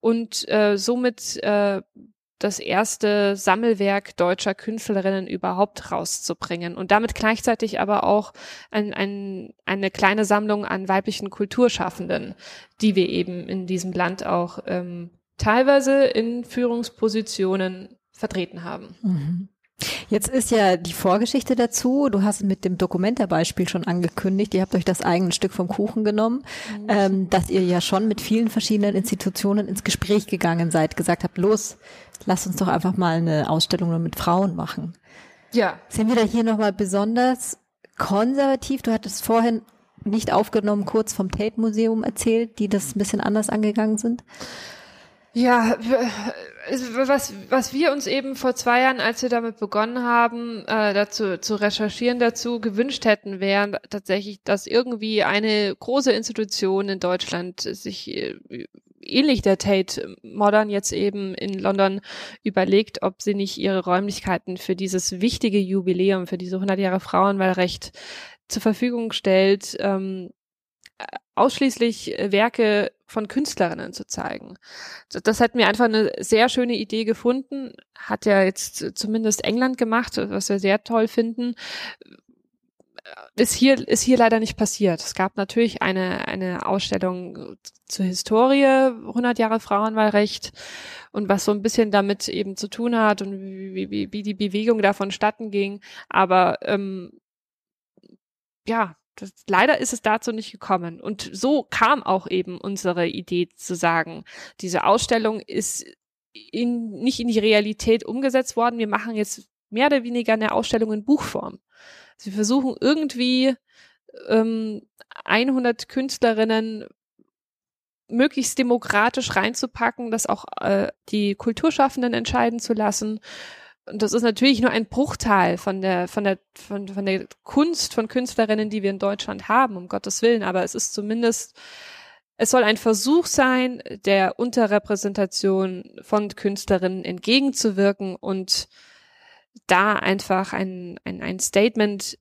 und äh, somit äh, das erste Sammelwerk deutscher Künstlerinnen überhaupt rauszubringen und damit gleichzeitig aber auch ein, ein, eine kleine Sammlung an weiblichen Kulturschaffenden, die wir eben in diesem Land auch ähm, teilweise in Führungspositionen vertreten haben. Mhm. Jetzt ist ja die Vorgeschichte dazu. Du hast mit dem Dokumenterbeispiel schon angekündigt. Ihr habt euch das eigene Stück vom Kuchen genommen, ähm, dass ihr ja schon mit vielen verschiedenen Institutionen ins Gespräch gegangen seid, gesagt habt, los, lass uns doch einfach mal eine Ausstellung nur mit Frauen machen. Ja, Sind wir da hier nochmal besonders konservativ? Du hattest vorhin nicht aufgenommen, kurz vom Tate Museum erzählt, die das ein bisschen anders angegangen sind. Ja, was, was wir uns eben vor zwei Jahren, als wir damit begonnen haben, äh, dazu zu recherchieren, dazu gewünscht hätten, wären tatsächlich, dass irgendwie eine große Institution in Deutschland sich äh, ähnlich der Tate Modern jetzt eben in London überlegt, ob sie nicht ihre Räumlichkeiten für dieses wichtige Jubiläum, für diese 100 Jahre Frauenwahlrecht zur Verfügung stellt, ähm, ausschließlich Werke von Künstlerinnen zu zeigen. Das- hätten wir einfach eine sehr schöne Idee gefunden. Hat ja jetzt zumindest England gemacht, was wir sehr toll finden. Ist hier, ist hier leider nicht passiert. Es gab natürlich eine, eine Ausstellung zur Historie, 100 Jahre Frauenwahlrecht und was so ein bisschen damit eben zu tun hat und wie, wie, wie die Bewegung davon statten ging. Aber ähm, ja, das, leider ist es dazu nicht gekommen. Und so kam auch eben unsere Idee zu sagen, diese Ausstellung ist in, nicht in die Realität umgesetzt worden. Wir machen jetzt mehr oder weniger eine Ausstellung in Buchform. Sie versuchen irgendwie ähm, 100 Künstlerinnen möglichst demokratisch reinzupacken, das auch äh, die Kulturschaffenden entscheiden zu lassen. Und das ist natürlich nur ein Bruchteil von der, von der, von, von der Kunst von Künstlerinnen, die wir in Deutschland haben, um Gottes Willen. Aber es ist zumindest, es soll ein Versuch sein, der Unterrepräsentation von Künstlerinnen entgegenzuwirken und da einfach ein, ein, ein Statement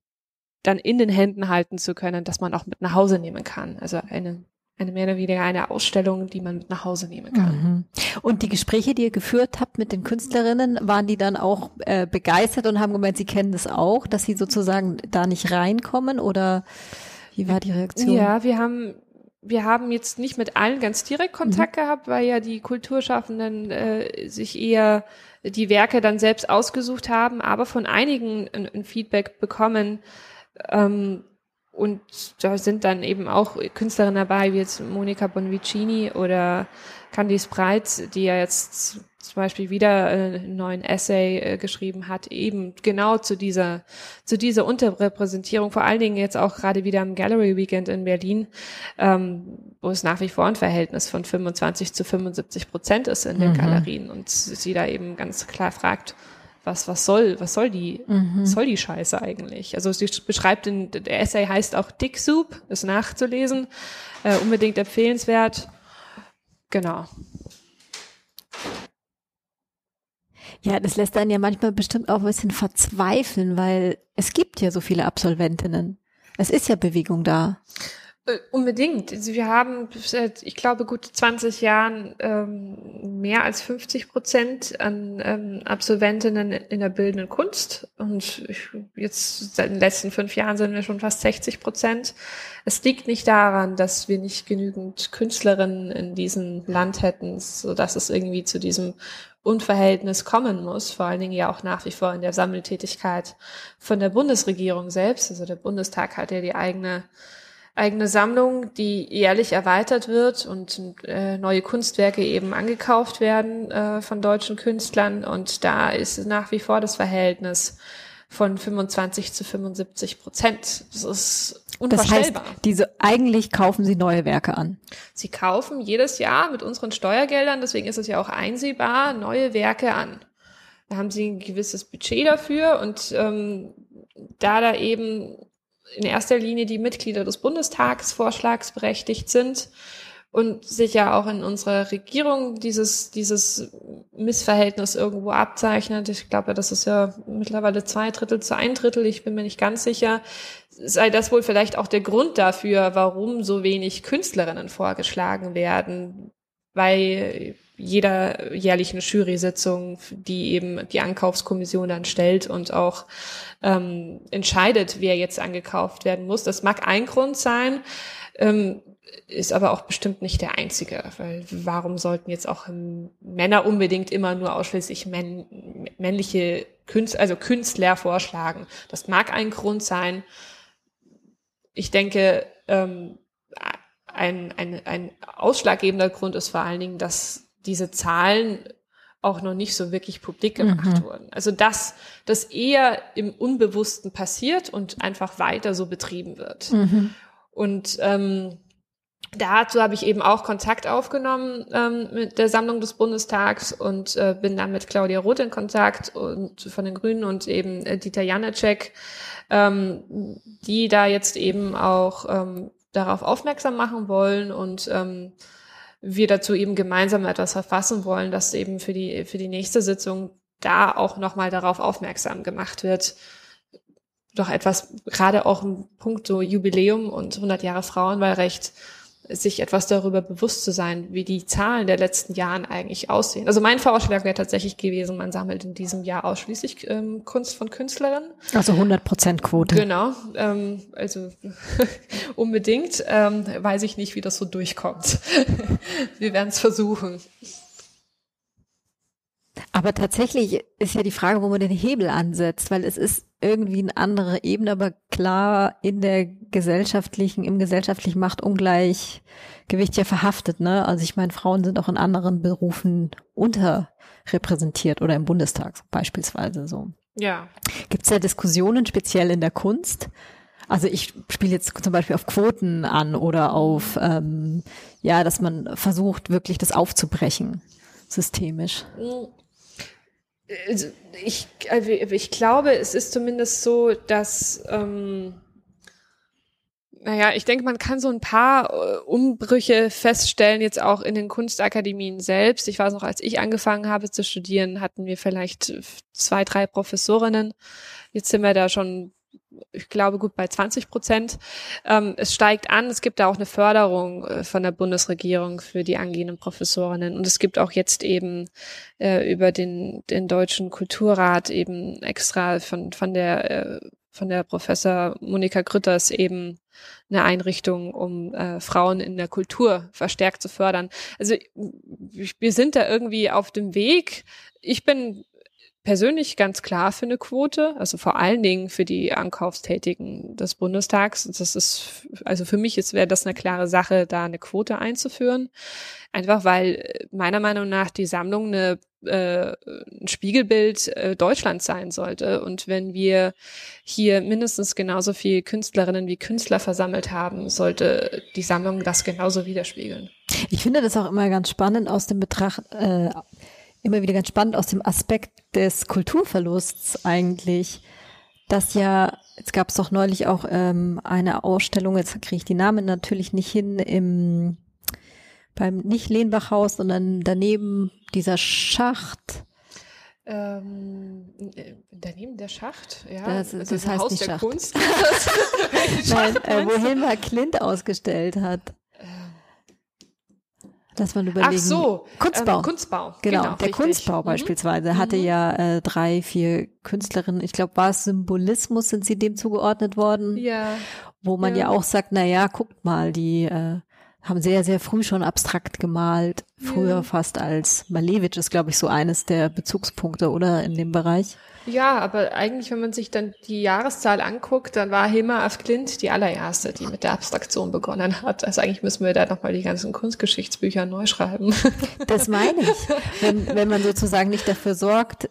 dann in den Händen halten zu können, dass man auch mit nach Hause nehmen kann. Also eine eine mehr oder weniger eine Ausstellung, die man mit nach Hause nehmen kann. Mhm. Und die Gespräche, die ihr geführt habt mit den Künstlerinnen, waren die dann auch äh, begeistert und haben gemeint, sie kennen das auch, dass sie sozusagen da nicht reinkommen oder wie war die Reaktion? Ja, wir haben wir haben jetzt nicht mit allen ganz direkt Kontakt mhm. gehabt, weil ja die Kulturschaffenden äh, sich eher die Werke dann selbst ausgesucht haben, aber von einigen ein, ein Feedback bekommen, ähm, und da sind dann eben auch Künstlerinnen dabei, wie jetzt Monika Bonvicini oder Candice Breitz, die ja jetzt zum Beispiel wieder äh, einen neuen Essay äh, geschrieben hat, eben genau zu dieser, zu dieser Unterrepräsentierung, vor allen Dingen jetzt auch gerade wieder am Gallery Weekend in Berlin, ähm, wo es nach wie vor ein Verhältnis von 25 zu 75 Prozent ist in den mhm. Galerien und sie da eben ganz klar fragt, was, was soll, was soll die, mhm. was soll die Scheiße eigentlich? Also sie beschreibt in, der Essay heißt auch Dick Soup, ist nachzulesen, äh, unbedingt empfehlenswert. Genau. Ja, das lässt einen ja manchmal bestimmt auch ein bisschen verzweifeln, weil es gibt ja so viele Absolventinnen. Es ist ja Bewegung da. Äh, unbedingt. Also wir haben seit, ich glaube, gut 20 Jahren ähm, mehr als 50 Prozent an ähm, Absolventinnen in der bildenden Kunst. Und ich, jetzt seit den letzten fünf Jahren sind wir schon fast 60 Prozent. Es liegt nicht daran, dass wir nicht genügend Künstlerinnen in diesem Land hätten, so dass es irgendwie zu diesem Unverhältnis kommen muss, vor allen Dingen ja auch nach wie vor in der Sammeltätigkeit von der Bundesregierung selbst. Also der Bundestag hat ja die eigene eigene Sammlung, die jährlich erweitert wird und äh, neue Kunstwerke eben angekauft werden äh, von deutschen Künstlern. Und da ist nach wie vor das Verhältnis von 25 zu 75 Prozent. Das ist unvorstellbar. Das heißt, diese, eigentlich kaufen sie neue Werke an. Sie kaufen jedes Jahr mit unseren Steuergeldern, deswegen ist es ja auch einsehbar, neue Werke an. Da haben sie ein gewisses Budget dafür und ähm, da da eben in erster Linie die Mitglieder des Bundestags vorschlagsberechtigt sind und sich ja auch in unserer Regierung dieses, dieses Missverhältnis irgendwo abzeichnet. Ich glaube, das ist ja mittlerweile zwei Drittel zu ein Drittel. Ich bin mir nicht ganz sicher. Sei das wohl vielleicht auch der Grund dafür, warum so wenig Künstlerinnen vorgeschlagen werden, weil jeder jährlichen Jury-Sitzung, die eben die Ankaufskommission dann stellt und auch ähm, entscheidet, wer jetzt angekauft werden muss. Das mag ein Grund sein, ähm, ist aber auch bestimmt nicht der einzige, weil warum sollten jetzt auch Männer unbedingt immer nur ausschließlich männ männliche Künstler, also Künstler vorschlagen? Das mag ein Grund sein. Ich denke, ähm, ein, ein, ein ausschlaggebender Grund ist vor allen Dingen, dass diese Zahlen auch noch nicht so wirklich publik gemacht mhm. wurden. Also dass das eher im Unbewussten passiert und einfach weiter so betrieben wird. Mhm. Und ähm, dazu habe ich eben auch Kontakt aufgenommen ähm, mit der Sammlung des Bundestags und äh, bin dann mit Claudia Roth in Kontakt und von den Grünen und eben äh, Dieter Janacek, ähm, die da jetzt eben auch ähm, darauf aufmerksam machen wollen und ähm, wir dazu eben gemeinsam etwas verfassen wollen, dass eben für die, für die nächste Sitzung da auch nochmal darauf aufmerksam gemacht wird. Doch etwas, gerade auch im Punkt so Jubiläum und 100 Jahre Frauenwahlrecht, sich etwas darüber bewusst zu sein, wie die Zahlen der letzten Jahren eigentlich aussehen. Also mein Vorschlag wäre tatsächlich gewesen, man sammelt in diesem Jahr ausschließlich ähm, Kunst von Künstlerinnen. Also 100 Prozent Quote. Genau, ähm, also unbedingt. Ähm, weiß ich nicht, wie das so durchkommt. Wir werden es versuchen. Aber tatsächlich ist ja die Frage, wo man den Hebel ansetzt, weil es ist irgendwie eine andere Ebene, aber klar in der gesellschaftlichen, im gesellschaftlichen Machtungleichgewicht ja verhaftet, ne? Also ich meine, Frauen sind auch in anderen Berufen unterrepräsentiert oder im Bundestag beispielsweise so. Ja. Gibt es da Diskussionen speziell in der Kunst? Also ich spiele jetzt zum Beispiel auf Quoten an oder auf, ähm, ja, dass man versucht, wirklich das aufzubrechen, systemisch. Also ich, also ich glaube, es ist zumindest so, dass ähm, naja, ich denke, man kann so ein paar äh, Umbrüche feststellen, jetzt auch in den Kunstakademien selbst. Ich weiß noch, als ich angefangen habe zu studieren, hatten wir vielleicht zwei, drei Professorinnen. Jetzt sind wir da schon, ich glaube, gut bei 20 Prozent. Ähm, es steigt an. Es gibt da auch eine Förderung äh, von der Bundesregierung für die angehenden Professorinnen. Und es gibt auch jetzt eben äh, über den, den Deutschen Kulturrat eben extra von, von der äh, von der Professor Monika Grütters eben eine Einrichtung, um äh, Frauen in der Kultur verstärkt zu fördern. Also wir sind da irgendwie auf dem Weg. Ich bin persönlich ganz klar für eine Quote, also vor allen Dingen für die Ankaufstätigen des Bundestags. Das ist, also für mich wäre das eine klare Sache, da eine Quote einzuführen. Einfach weil meiner Meinung nach die Sammlung eine, äh, ein Spiegelbild äh, Deutschlands sein sollte. Und wenn wir hier mindestens genauso viel Künstlerinnen wie Künstler versammelt haben, sollte die Sammlung das genauso widerspiegeln. Ich finde das auch immer ganz spannend aus dem Betracht, äh, immer wieder ganz spannend aus dem Aspekt des Kulturverlusts eigentlich, dass ja, jetzt gab es doch neulich auch ähm, eine Ausstellung, jetzt kriege ich die Namen natürlich nicht hin, im beim nicht Lehnbachhaus, sondern daneben dieser Schacht. Ähm, daneben der Schacht, ja. Das, das, das heißt Haus nicht Schacht. Kunst. Nein, äh, wo Hilmar Klint ausgestellt hat. Dass man überlegen. Ach so, Kunstbau. Ähm, Kunstbau. Genau, genau der richtig. Kunstbau mhm. beispielsweise hatte mhm. ja äh, drei, vier Künstlerinnen. Ich glaube, war es Symbolismus, sind sie dem zugeordnet worden? Ja. Wo man ja, ja auch sagt, na ja, guckt mal, die äh, haben sehr, sehr früh schon abstrakt gemalt. Früher ja. fast als Malevich ist, glaube ich, so eines der Bezugspunkte, oder in dem Bereich. Ja, aber eigentlich, wenn man sich dann die Jahreszahl anguckt, dann war Hilma af Klint die allererste, die mit der Abstraktion begonnen hat. Also eigentlich müssen wir da nochmal die ganzen Kunstgeschichtsbücher neu schreiben. Das meine ich. Wenn, wenn man sozusagen nicht dafür sorgt,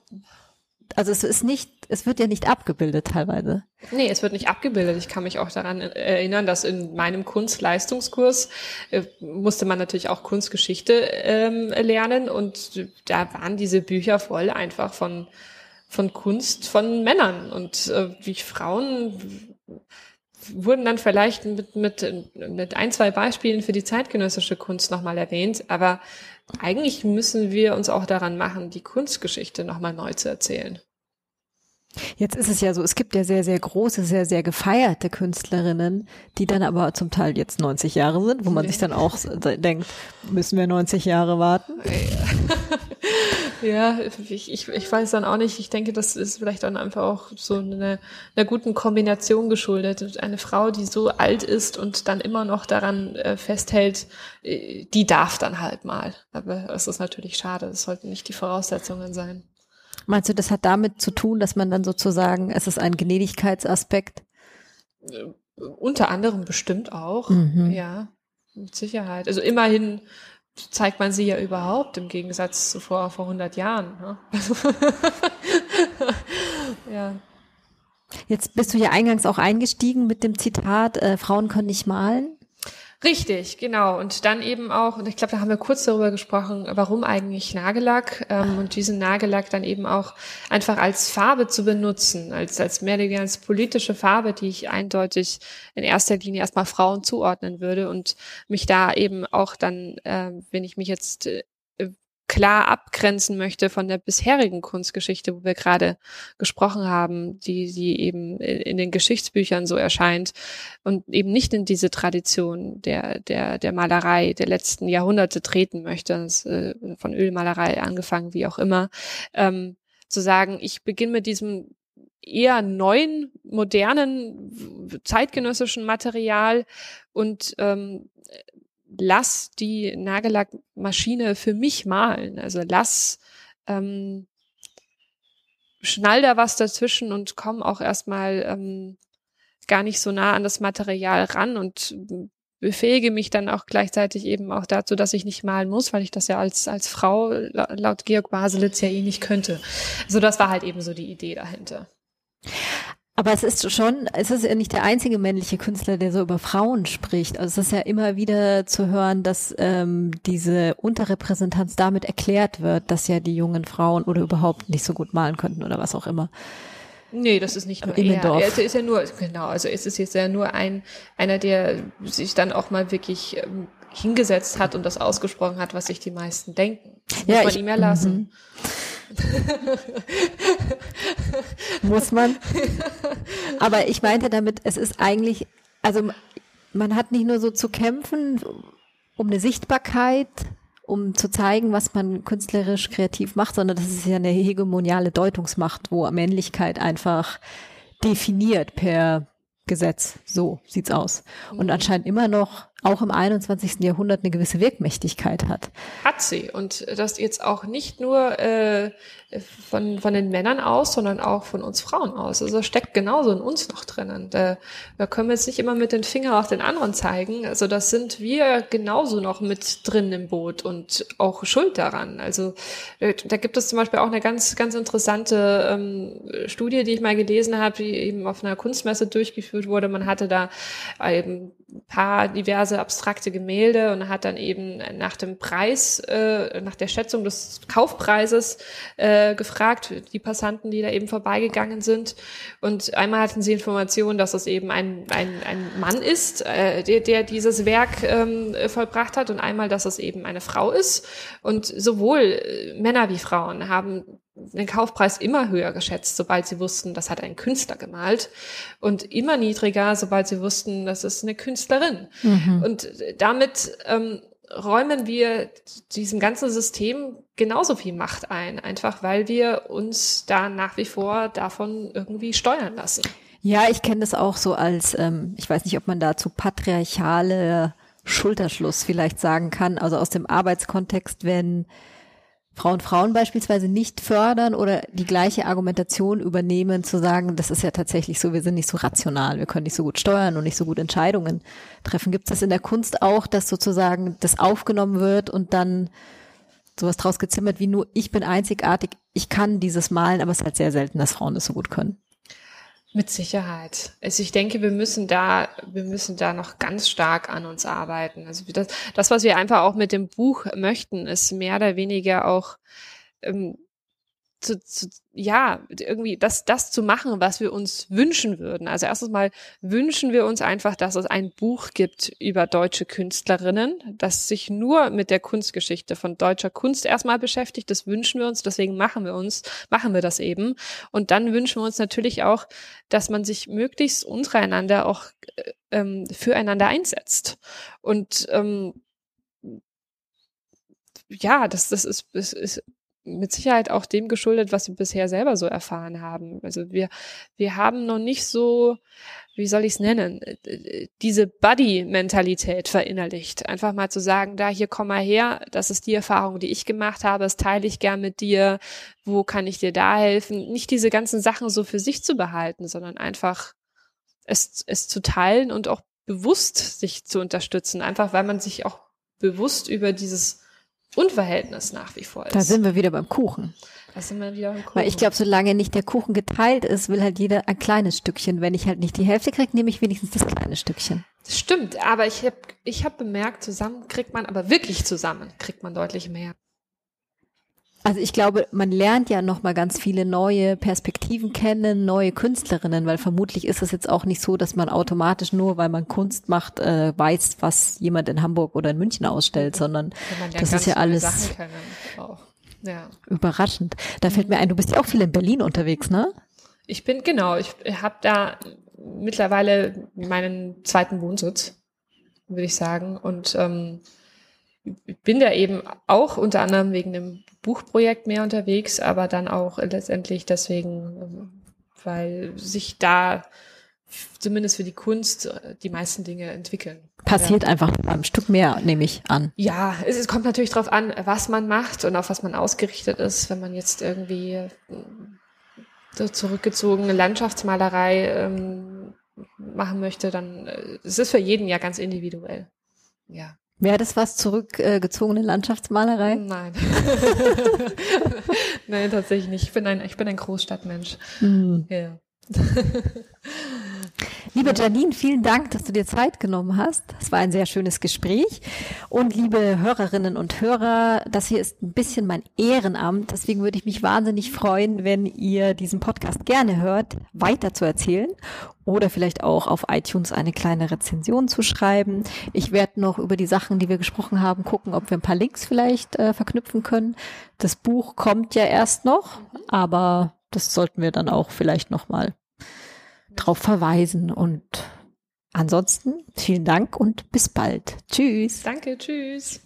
also es ist nicht, es wird ja nicht abgebildet teilweise. Nee, es wird nicht abgebildet. Ich kann mich auch daran erinnern, dass in meinem Kunstleistungskurs äh, musste man natürlich auch Kunstgeschichte ähm, lernen und da waren diese Bücher voll einfach von von Kunst von Männern und äh, die Frauen wurden dann vielleicht mit, mit, mit ein, zwei Beispielen für die zeitgenössische Kunst nochmal erwähnt, aber eigentlich müssen wir uns auch daran machen, die Kunstgeschichte nochmal neu zu erzählen. Jetzt ist es ja so, es gibt ja sehr, sehr große, sehr, sehr gefeierte Künstlerinnen, die dann aber zum Teil jetzt 90 Jahre sind, wo man nee. sich dann auch denkt, müssen wir 90 Jahre warten? Ja, ich, ich, ich weiß dann auch nicht. Ich denke, das ist vielleicht dann einfach auch so eine, einer guten Kombination geschuldet. Eine Frau, die so alt ist und dann immer noch daran äh, festhält, äh, die darf dann halt mal. Aber es ist natürlich schade. Das sollten nicht die Voraussetzungen sein. Meinst du, das hat damit zu tun, dass man dann sozusagen, es ist ein Gnädigkeitsaspekt? Äh, unter anderem bestimmt auch, mhm. ja, mit Sicherheit. Also immerhin zeigt man sie ja überhaupt im Gegensatz zu vor, vor 100 Jahren. Ne? ja. Jetzt bist du ja eingangs auch eingestiegen mit dem Zitat, äh, Frauen können nicht malen. Richtig, genau. Und dann eben auch, und ich glaube, da haben wir kurz darüber gesprochen, warum eigentlich Nagellack ähm, und diesen Nagellack dann eben auch einfach als Farbe zu benutzen, als, als mehr oder weniger als politische Farbe, die ich eindeutig in erster Linie erstmal Frauen zuordnen würde und mich da eben auch dann, äh, wenn ich mich jetzt äh, klar abgrenzen möchte von der bisherigen Kunstgeschichte, wo wir gerade gesprochen haben, die, die eben in den Geschichtsbüchern so erscheint und eben nicht in diese Tradition der, der, der Malerei der letzten Jahrhunderte treten möchte, das, äh, von Ölmalerei angefangen, wie auch immer, ähm, zu sagen, ich beginne mit diesem eher neuen, modernen, zeitgenössischen Material und ähm, lass die Nagellackmaschine für mich malen. Also lass, ähm, schnall da was dazwischen und komm auch erstmal ähm, gar nicht so nah an das Material ran und befähige mich dann auch gleichzeitig eben auch dazu, dass ich nicht malen muss, weil ich das ja als, als Frau laut Georg Baselitz ja eh nicht könnte. So, das war halt eben so die Idee dahinter. Aber es ist schon, es ist ja nicht der einzige männliche Künstler, der so über Frauen spricht. Also es ist ja immer wieder zu hören, dass ähm, diese Unterrepräsentanz damit erklärt wird, dass ja die jungen Frauen oder überhaupt nicht so gut malen könnten oder was auch immer. Nee, das ist nicht nur Immendorf. er. Er ist ja nur, genau, also es ist jetzt ja nur ein, einer, der sich dann auch mal wirklich ähm, hingesetzt hat und das ausgesprochen hat, was sich die meisten denken. Das Ja, muss man ich- ihm erlassen. Muss man. Aber ich meinte damit, es ist eigentlich, also man hat nicht nur so zu kämpfen um eine Sichtbarkeit, um zu zeigen, was man künstlerisch kreativ macht, sondern das ist ja eine hegemoniale Deutungsmacht, wo Männlichkeit einfach definiert per Gesetz. So sieht's aus. Und anscheinend immer noch auch im 21. Jahrhundert eine gewisse Wirkmächtigkeit hat. Hat sie. Und das jetzt auch nicht nur äh, von, von den Männern aus, sondern auch von uns Frauen aus. Also steckt genauso in uns noch drinnen. Da, da können wir jetzt nicht immer mit den Fingern auf den anderen zeigen. Also das sind wir genauso noch mit drin im Boot und auch schuld daran. Also äh, da gibt es zum Beispiel auch eine ganz, ganz interessante ähm, Studie, die ich mal gelesen habe, die eben auf einer Kunstmesse durchgeführt wurde. Man hatte da eben ein paar diverse abstrakte Gemälde und hat dann eben nach dem Preis, äh, nach der Schätzung des Kaufpreises äh, gefragt, die Passanten, die da eben vorbeigegangen sind. Und einmal hatten sie Informationen, dass es eben ein, ein, ein Mann ist, äh, der, der dieses Werk ähm, vollbracht hat und einmal, dass es eben eine Frau ist. Und sowohl äh, Männer wie Frauen haben den Kaufpreis immer höher geschätzt, sobald sie wussten, das hat ein Künstler gemalt und immer niedriger, sobald sie wussten, das ist eine Künstlerin. Und damit ähm, räumen wir diesem ganzen System genauso viel Macht ein, einfach weil wir uns da nach wie vor davon irgendwie steuern lassen. Ja, ich kenne das auch so als, ähm, ich weiß nicht, ob man dazu patriarchale Schulterschluss vielleicht sagen kann, also aus dem Arbeitskontext, wenn Frauen Frauen beispielsweise nicht fördern oder die gleiche Argumentation übernehmen, zu sagen, das ist ja tatsächlich so, wir sind nicht so rational, wir können nicht so gut steuern und nicht so gut Entscheidungen treffen. Gibt es das in der Kunst auch, dass sozusagen das aufgenommen wird und dann sowas draus gezimmert wie nur, ich bin einzigartig, ich kann dieses Malen, aber es ist halt sehr selten, dass Frauen das so gut können. Mit Sicherheit. Also ich denke, wir müssen da, wir müssen da noch ganz stark an uns arbeiten. Also das, das was wir einfach auch mit dem Buch möchten, ist mehr oder weniger auch ähm, zu, zu, ja, irgendwie das, das zu machen, was wir uns wünschen würden. Also erstens mal wünschen wir uns einfach, dass es ein Buch gibt über deutsche Künstlerinnen, das sich nur mit der Kunstgeschichte von deutscher Kunst erstmal beschäftigt. Das wünschen wir uns, deswegen machen wir uns, machen wir das eben. Und dann wünschen wir uns natürlich auch, dass man sich möglichst untereinander auch äh, ähm, füreinander einsetzt. Und ähm, ja, das, das ist, das ist mit Sicherheit auch dem geschuldet, was wir bisher selber so erfahren haben. Also wir, wir haben noch nicht so, wie soll ich es nennen, diese Buddy-Mentalität verinnerlicht. Einfach mal zu sagen, da, hier komm mal her, das ist die Erfahrung, die ich gemacht habe, das teile ich gern mit dir, wo kann ich dir da helfen? Nicht diese ganzen Sachen so für sich zu behalten, sondern einfach es, es zu teilen und auch bewusst sich zu unterstützen, einfach weil man sich auch bewusst über dieses Unverhältnis nach wie vor ist. Da sind wir wieder beim Kuchen. Da sind wir wieder im Kuchen. Weil ich glaube, solange nicht der Kuchen geteilt ist, will halt jeder ein kleines Stückchen. Wenn ich halt nicht die Hälfte kriege, nehme ich wenigstens das kleine Stückchen. Das stimmt, aber ich habe ich hab bemerkt, zusammen kriegt man, aber wirklich zusammen kriegt man deutlich mehr. Also ich glaube, man lernt ja noch mal ganz viele neue Perspektiven kennen, neue Künstlerinnen, weil vermutlich ist es jetzt auch nicht so, dass man automatisch nur, weil man Kunst macht, äh, weiß, was jemand in Hamburg oder in München ausstellt, sondern man das ist ja alles. Ja. überraschend. Da fällt mir ein, du bist ja auch viel in Berlin unterwegs, ne? Ich bin, genau, ich habe da mittlerweile meinen zweiten Wohnsitz, würde ich sagen. Und ähm, bin da eben auch unter anderem wegen dem Buchprojekt mehr unterwegs, aber dann auch letztendlich deswegen, weil sich da zumindest für die Kunst die meisten Dinge entwickeln. Passiert einfach ein Stück mehr, nehme ich an. Ja, es, es kommt natürlich darauf an, was man macht und auf was man ausgerichtet ist. Wenn man jetzt irgendwie äh, so zurückgezogene Landschaftsmalerei ähm, machen möchte, dann äh, es ist für jeden ja ganz individuell. Ja. Wäre das was zurückgezogene Landschaftsmalerei? Nein. Nein, tatsächlich nicht. Ich bin ein, ich bin ein Großstadtmensch. Hm. Ja. Liebe Janine, vielen Dank, dass du dir Zeit genommen hast. Es war ein sehr schönes Gespräch. Und liebe Hörerinnen und Hörer, das hier ist ein bisschen mein Ehrenamt. Deswegen würde ich mich wahnsinnig freuen, wenn ihr diesen Podcast gerne hört, weiter zu erzählen oder vielleicht auch auf iTunes eine kleine Rezension zu schreiben. Ich werde noch über die Sachen, die wir gesprochen haben, gucken, ob wir ein paar Links vielleicht äh, verknüpfen können. Das Buch kommt ja erst noch, aber das sollten wir dann auch vielleicht noch mal drauf verweisen. Und ansonsten vielen Dank und bis bald. Tschüss. Danke, tschüss.